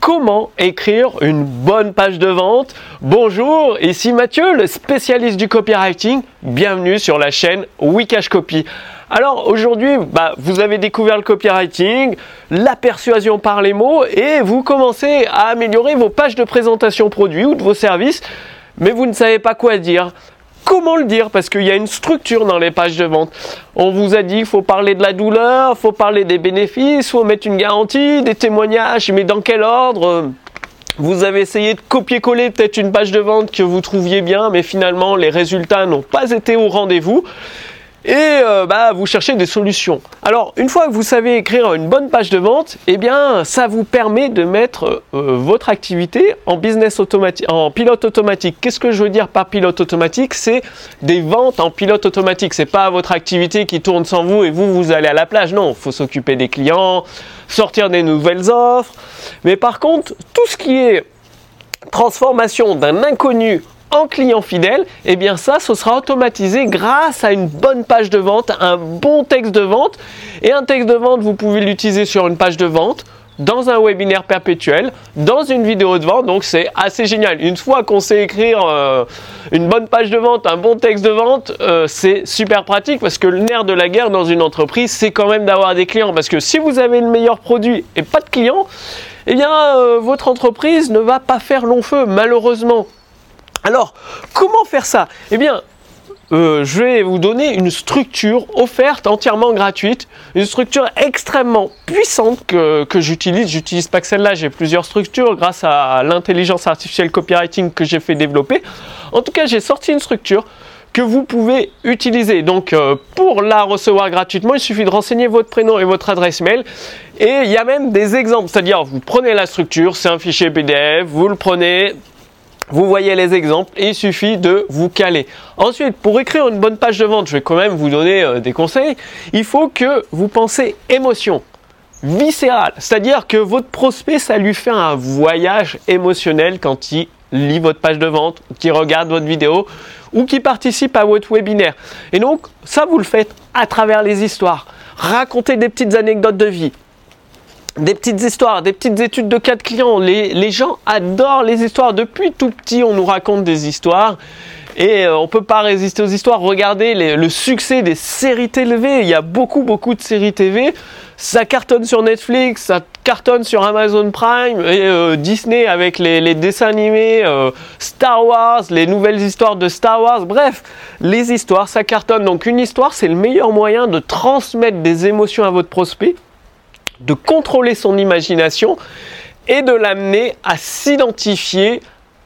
comment écrire une bonne page de vente. Bonjour, ici Mathieu, le spécialiste du copywriting. Bienvenue sur la chaîne Wikash Copy. Alors aujourd'hui, bah, vous avez découvert le copywriting, la persuasion par les mots et vous commencez à améliorer vos pages de présentation produits ou de vos services, mais vous ne savez pas quoi dire comment le dire parce qu'il y a une structure dans les pages de vente. On vous a dit qu'il faut parler de la douleur, il faut parler des bénéfices, faut mettre une garantie, des témoignages, mais dans quel ordre? Vous avez essayé de copier-coller peut-être une page de vente que vous trouviez bien, mais finalement les résultats n'ont pas été au rendez-vous et euh, bah, vous cherchez des solutions. Alors, une fois que vous savez écrire une bonne page de vente, eh bien, ça vous permet de mettre euh, votre activité en business automatique, en pilote automatique. Qu'est-ce que je veux dire par pilote automatique? C'est des ventes en pilote automatique. C'est pas votre activité qui tourne sans vous et vous vous allez à la plage. Non, faut s'occuper des clients, sortir des nouvelles offres. Mais par contre, tout ce qui est transformation d'un inconnu en client fidèle, eh bien ça, ce sera automatisé grâce à une bonne page de vente, un bon texte de vente. Et un texte de vente, vous pouvez l'utiliser sur une page de vente, dans un webinaire perpétuel, dans une vidéo de vente. Donc c'est assez génial. Une fois qu'on sait écrire euh, une bonne page de vente, un bon texte de vente, euh, c'est super pratique parce que le nerf de la guerre dans une entreprise, c'est quand même d'avoir des clients. Parce que si vous avez le meilleur produit et pas de clients, eh bien euh, votre entreprise ne va pas faire long feu, malheureusement. Alors, comment faire ça? Eh bien, euh, je vais vous donner une structure offerte entièrement gratuite, une structure extrêmement puissante que, j'utilise. J'utilise pas que celle-là, j'ai plusieurs structures grâce à l'intelligence artificielle copywriting que j'ai fait développer. En tout cas, j'ai sorti une structure que vous pouvez utiliser. Donc euh, pour la recevoir gratuitement, il suffit de renseigner votre prénom et votre adresse mail. Et il y a même des exemples, c'est-à-dire vous prenez la structure, c'est un fichier PDF, vous le prenez, vous voyez les exemples il suffit de vous caler. Ensuite, pour écrire une bonne page de vente, je vais quand même vous donner euh, des conseils. Il faut que vous pensez émotion viscérale, c'est-à-dire que votre prospect, ça lui fait un voyage émotionnel quand il lit votre page de vente, qu'il regarde votre vidéo ou qui participe à votre webinaire. Et donc, ça, vous le faites à travers les histoires. Racontez des petites anecdotes de vie, des petites histoires, des petites études de cas de clients. Les, gens adorent les histoires. Depuis tout petit, on nous raconte des histoires. Et euh, on ne peut pas résister aux histoires. Regardez le succès des séries TV. Il y a beaucoup, beaucoup de séries TV. Ça cartonne sur Netflix, ça cartonne sur Amazon Prime et euh, Disney avec les, dessins animés, euh, Star Wars, les nouvelles histoires de Star Wars. Bref, les histoires, ça cartonne. Donc une histoire, c'est le meilleur moyen de transmettre des émotions à votre prospect de contrôler son imagination et de l'amener à s'identifier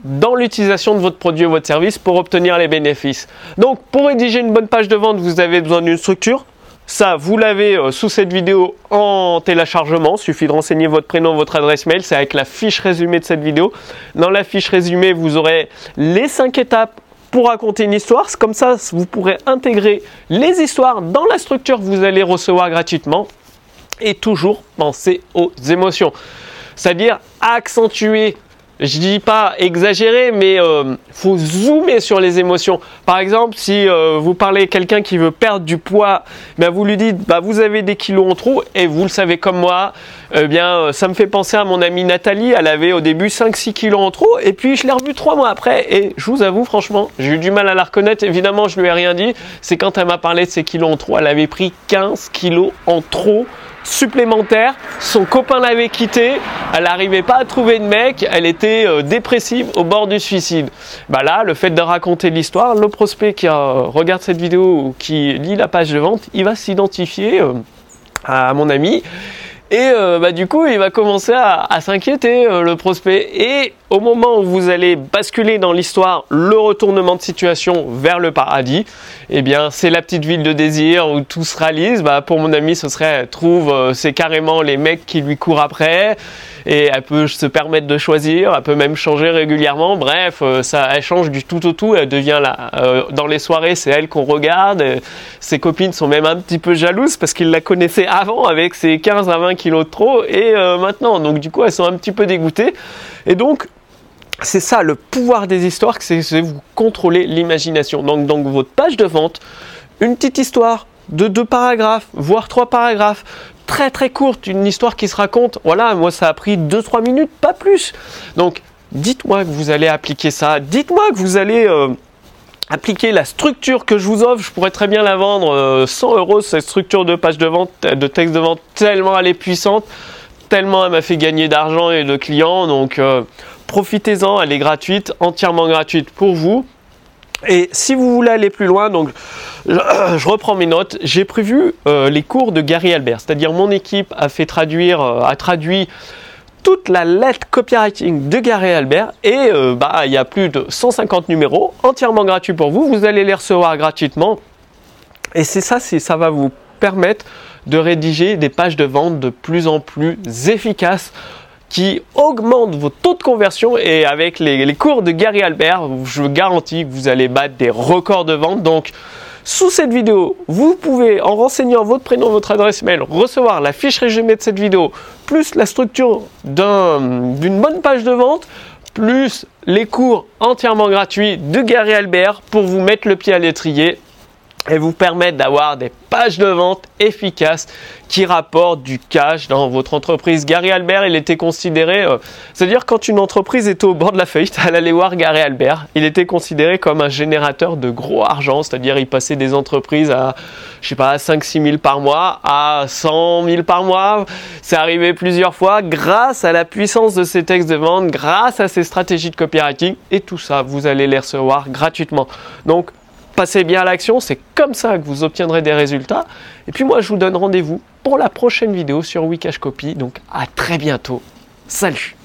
dans l'utilisation de votre produit ou votre service pour obtenir les bénéfices. Donc pour rédiger une bonne page de vente, vous avez besoin d'une structure. Ça, vous l'avez euh, sous cette vidéo en téléchargement. Il suffit de renseigner votre prénom, votre adresse mail. C'est avec la fiche résumée de cette vidéo. Dans la fiche résumée, vous aurez les 5 étapes pour raconter une histoire. Comme ça, vous pourrez intégrer les histoires dans la structure que vous allez recevoir gratuitement et toujours penser aux émotions. C'est-à-dire accentuer je dis pas exagérer, mais euh, faut zoomer sur les émotions. Par exemple, si euh, vous parlez à quelqu'un qui veut perdre du poids, ben vous lui dites, bah, vous avez des kilos en trop, et vous le savez comme moi, eh bien, euh, ça me fait penser à mon amie Nathalie, elle avait au début 5-6 kilos en trop, et puis je l'ai revue trois mois après, et je vous avoue, franchement, j'ai eu du mal à la reconnaître, évidemment, je lui ai rien dit, c'est quand elle m'a parlé de ses kilos en trop, elle avait pris 15 kilos en trop supplémentaire. Son copain l'avait quitté, elle n'arrivait pas à trouver de mec, elle était euh, dépressive au bord du suicide. Bah là, le fait de raconter l'histoire, le prospect qui euh, regarde cette vidéo ou qui lit la page de vente, il va s'identifier euh, à mon ami. Et bah, du coup, il va commencer à, s'inquiéter, le prospect. Et au moment où vous allez basculer dans l'histoire, le retournement de situation vers le paradis, eh bien, c'est la petite ville de désir où tout se réalise. Bah, pour mon ami, ce serait trouve, euh, c'est carrément les mecs qui lui courent après et elle peut se permettre de choisir, elle peut même changer régulièrement. Bref, euh, ça, elle change du tout au tout. Elle devient là. Euh, dans les soirées, c'est elle qu'on regarde. ses copines sont même un petit peu jalouses parce qu'ils la connaissaient avant avec ses 15 à 20 kilos de trop et maintenant. Donc du coup, elles sont un petit peu dégoûtées. Et donc, c'est ça le pouvoir des histoires, c'est vous contrôler l'imagination. Donc, donc votre page de vente, une petite histoire de deux paragraphes, voire trois paragraphes, très très courte, une histoire qui se raconte. Voilà, moi ça a pris 2-3 minutes, pas plus. Donc dites-moi que vous allez appliquer ça, dites-moi que vous allez euh, appliquer la structure que je vous offre. Je pourrais très bien la vendre 100 euh, euros, cette structure de page de vente, de texte de vente, tellement elle est puissante, tellement elle m'a fait gagner d'argent et de clients. Donc euh, profitez-en, elle est gratuite, entièrement gratuite pour vous. Et si vous voulez aller plus loin, donc je, reprends mes notes. J'ai prévu les cours de Gary Albert, c'est-à-dire mon équipe a fait traduire, a traduit toute la lettre copywriting de Gary Albert et euh, bah, il y a plus de 150 numéros entièrement gratuits pour vous. Vous allez les recevoir gratuitement et c'est ça, ça va vous permettre de rédiger des pages de vente de plus en plus efficaces qui augmentent vos taux de conversion et avec les, cours de Gary Albert, je vous garantis que vous allez battre des records de vente. Donc sous cette vidéo, vous pouvez, en renseignant votre prénom, votre adresse mail, recevoir la fiche résumée de cette vidéo, plus la structure d'une bonne page de vente, plus les cours entièrement gratuits de Gary Albert pour vous mettre le pied à l'étrier et vous permettre d'avoir des pages de vente efficaces qui rapportent du cash dans votre entreprise. Gary Albert, il était considéré, euh, c'est-à-dire quand une entreprise était au bord de la faillite, elle allait voir Gary Albert. Il était considéré comme un générateur de gros argent, c'est-à-dire il passait des entreprises à, je sais pas, 5-6 000 par mois à 100 000 par mois. C'est arrivé plusieurs fois grâce à la puissance de ses textes de vente, grâce à ses stratégies de copywriting et tout ça, vous allez les recevoir gratuitement. Donc, passez bien à l'action, c'est comme ça que vous obtiendrez des résultats. Et puis moi, je vous donne rendez-vous pour la prochaine vidéo sur Wikash Copy. Donc à très bientôt. Salut